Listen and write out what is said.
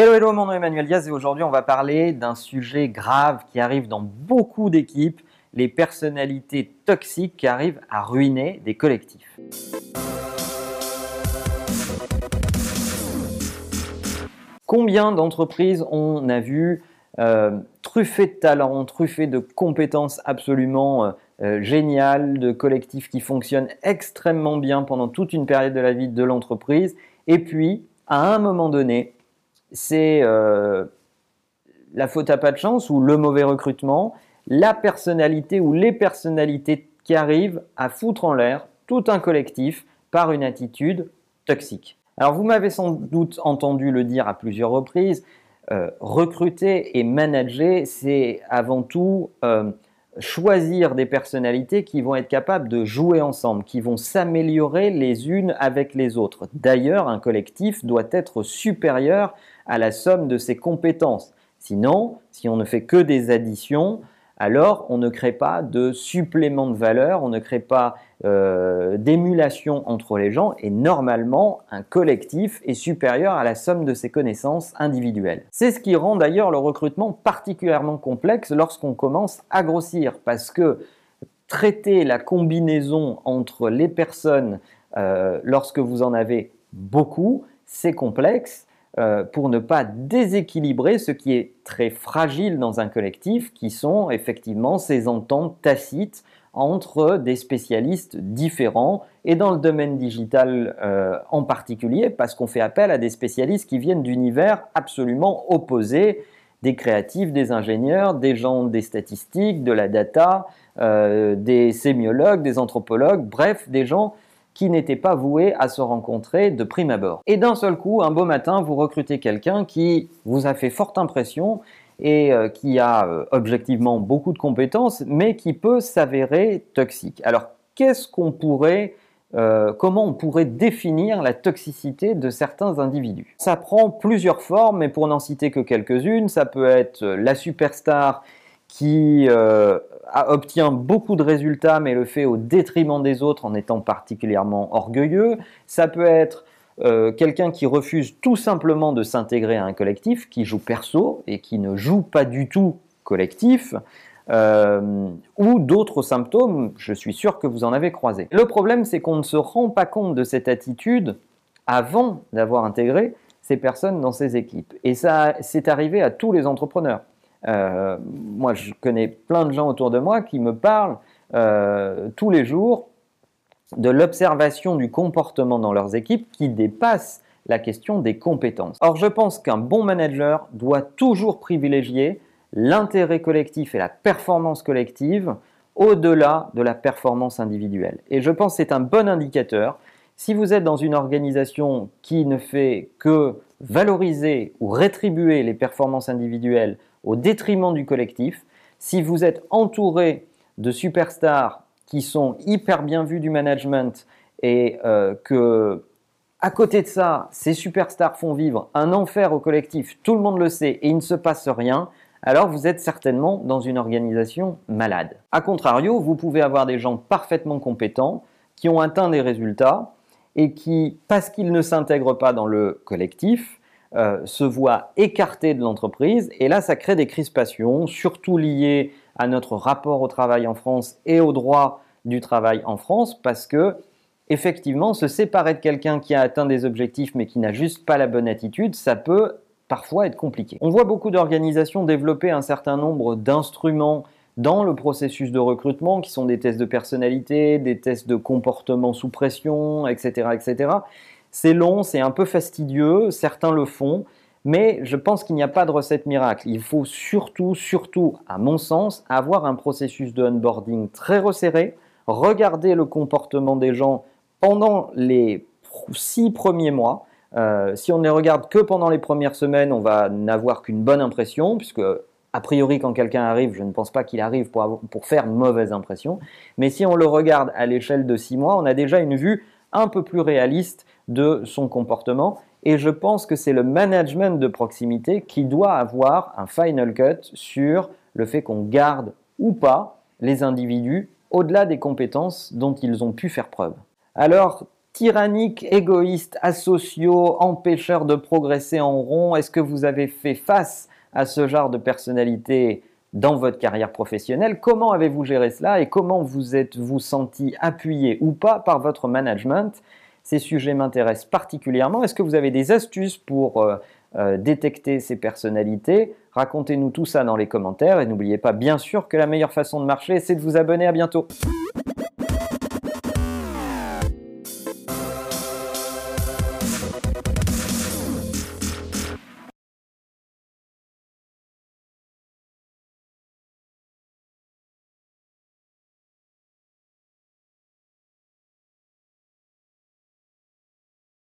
Hello, hello, mon nom est Emmanuel Diaz et aujourd'hui on va parler d'un sujet grave qui arrive dans beaucoup d'équipes, les personnalités toxiques qui arrivent à ruiner des collectifs. Combien d'entreprises on a vu euh, truffées de talents, truffées de compétences absolument euh, euh, géniales, de collectifs qui fonctionnent extrêmement bien pendant toute une période de la vie de l'entreprise, et puis à un moment donné, c'est euh, la faute à pas de chance ou le mauvais recrutement, la personnalité ou les personnalités qui arrivent à foutre en l'air tout un collectif par une attitude toxique. Alors vous m'avez sans doute entendu le dire à plusieurs reprises, euh, recruter et manager, c'est avant tout euh, choisir des personnalités qui vont être capables de jouer ensemble, qui vont s'améliorer les unes avec les autres. D'ailleurs, un collectif doit être supérieur à la somme de ses compétences. Sinon, si on ne fait que des additions, alors on ne crée pas de supplément de valeur, on ne crée pas euh, d'émulation entre les gens et normalement un collectif est supérieur à la somme de ses connaissances individuelles. C'est ce qui rend d'ailleurs le recrutement particulièrement complexe lorsqu'on commence à grossir parce que traiter la combinaison entre les personnes euh, lorsque vous en avez beaucoup, c'est complexe euh, pour ne pas déséquilibrer ce qui est très fragile dans un collectif, qui sont effectivement ces ententes tacites entre des spécialistes différents et dans le domaine digital euh, en particulier, parce qu'on fait appel à des spécialistes qui viennent d'univers absolument opposés, des créatifs, des ingénieurs, des gens des statistiques, de la data, euh, des sémiologues, des anthropologues, bref, des gens qui n'étaient pas voués à se rencontrer de prime abord. Et d'un seul coup, un beau matin, vous recrutez quelqu'un qui vous a fait forte impression et euh, qui a euh, objectivement beaucoup de compétences, mais qui peut s'avérer toxique. Alors, qu'est-ce qu'on pourrait, euh, comment on pourrait définir la toxicité de certains individus? Ça prend plusieurs formes, mais pour n'en citer que quelques-unes, ça peut être la superstar qui obtient beaucoup de résultats, mais le fait au détriment des autres en étant particulièrement orgueilleux. Ça peut être euh, quelqu'un qui refuse tout simplement de s'intégrer à un collectif, qui joue perso et qui ne joue pas du tout collectif. Euh, ou d'autres symptômes, je suis sûr que vous en avez croisé. Le problème, c'est qu'on ne se rend pas compte de cette attitude avant d'avoir intégré ces personnes dans ces équipes. Et ça, c'est arrivé à tous les entrepreneurs. Euh, moi, je connais plein de gens autour de moi qui me parlent euh, tous les jours de l'observation du comportement dans leurs équipes qui dépasse la question des compétences. Or, je pense qu'un bon manager doit toujours privilégier l'intérêt collectif et la performance collective au-delà de la performance individuelle. Et je pense que c'est un bon indicateur. Si vous êtes dans une organisation qui ne fait que valoriser ou rétribuer les performances individuelles au détriment du collectif. Si vous êtes entouré de superstars qui sont hyper bien vus du management et euh, que à côté de ça, ces superstars font vivre un enfer au collectif, tout le monde le sait et il ne se passe rien, alors vous êtes certainement dans une organisation malade. A contrario, vous pouvez avoir des gens parfaitement compétents qui ont atteint des résultats et qui, parce qu'ils ne s'intègrent pas dans le collectif, euh, se voient écartés de l'entreprise. Et là, ça crée des crispations, surtout liées à notre rapport au travail en France et au droit du travail en France, parce que effectivement, se séparer de quelqu'un qui a atteint des objectifs mais qui n'a juste pas la bonne attitude, ça peut parfois être compliqué. On voit beaucoup d'organisations développer un certain nombre d'instruments dans le processus de recrutement, qui sont des tests de personnalité, des tests de comportement sous pression, etc., etc. C'est long, c'est un peu fastidieux, certains le font, mais je pense qu'il n'y a pas de recette miracle. Il faut surtout, surtout, à mon sens, avoir un processus de onboarding très resserré, regarder le comportement des gens pendant les six premiers mois. Euh, si on ne les regarde que pendant les premières semaines, on va n'avoir qu'une bonne impression, puisque a priori, quand quelqu'un arrive, je ne pense pas qu'il arrive pour, pour faire mauvaise impression. Mais si on le regarde à l'échelle de six mois, on a déjà une vue un peu plus réaliste de son comportement. Et je pense que c'est le management de proximité qui doit avoir un final cut sur le fait qu'on garde ou pas les individus au-delà des compétences dont ils ont pu faire preuve. Alors, tyranniques, égoïstes, asociaux, empêcheurs de progresser en rond Est-ce que vous avez fait face à ce genre de personnalité dans votre carrière professionnelle Comment avez-vous géré cela et comment vous êtes-vous senti appuyé ou pas par votre management? Ces sujets m'intéressent particulièrement. Est-ce que vous avez des astuces pour euh, euh, détecter ces personnalités? Racontez-nous tout ça dans les commentaires et n'oubliez pas bien sûr que la meilleure façon de marcher, c'est de vous abonner. À bientôt.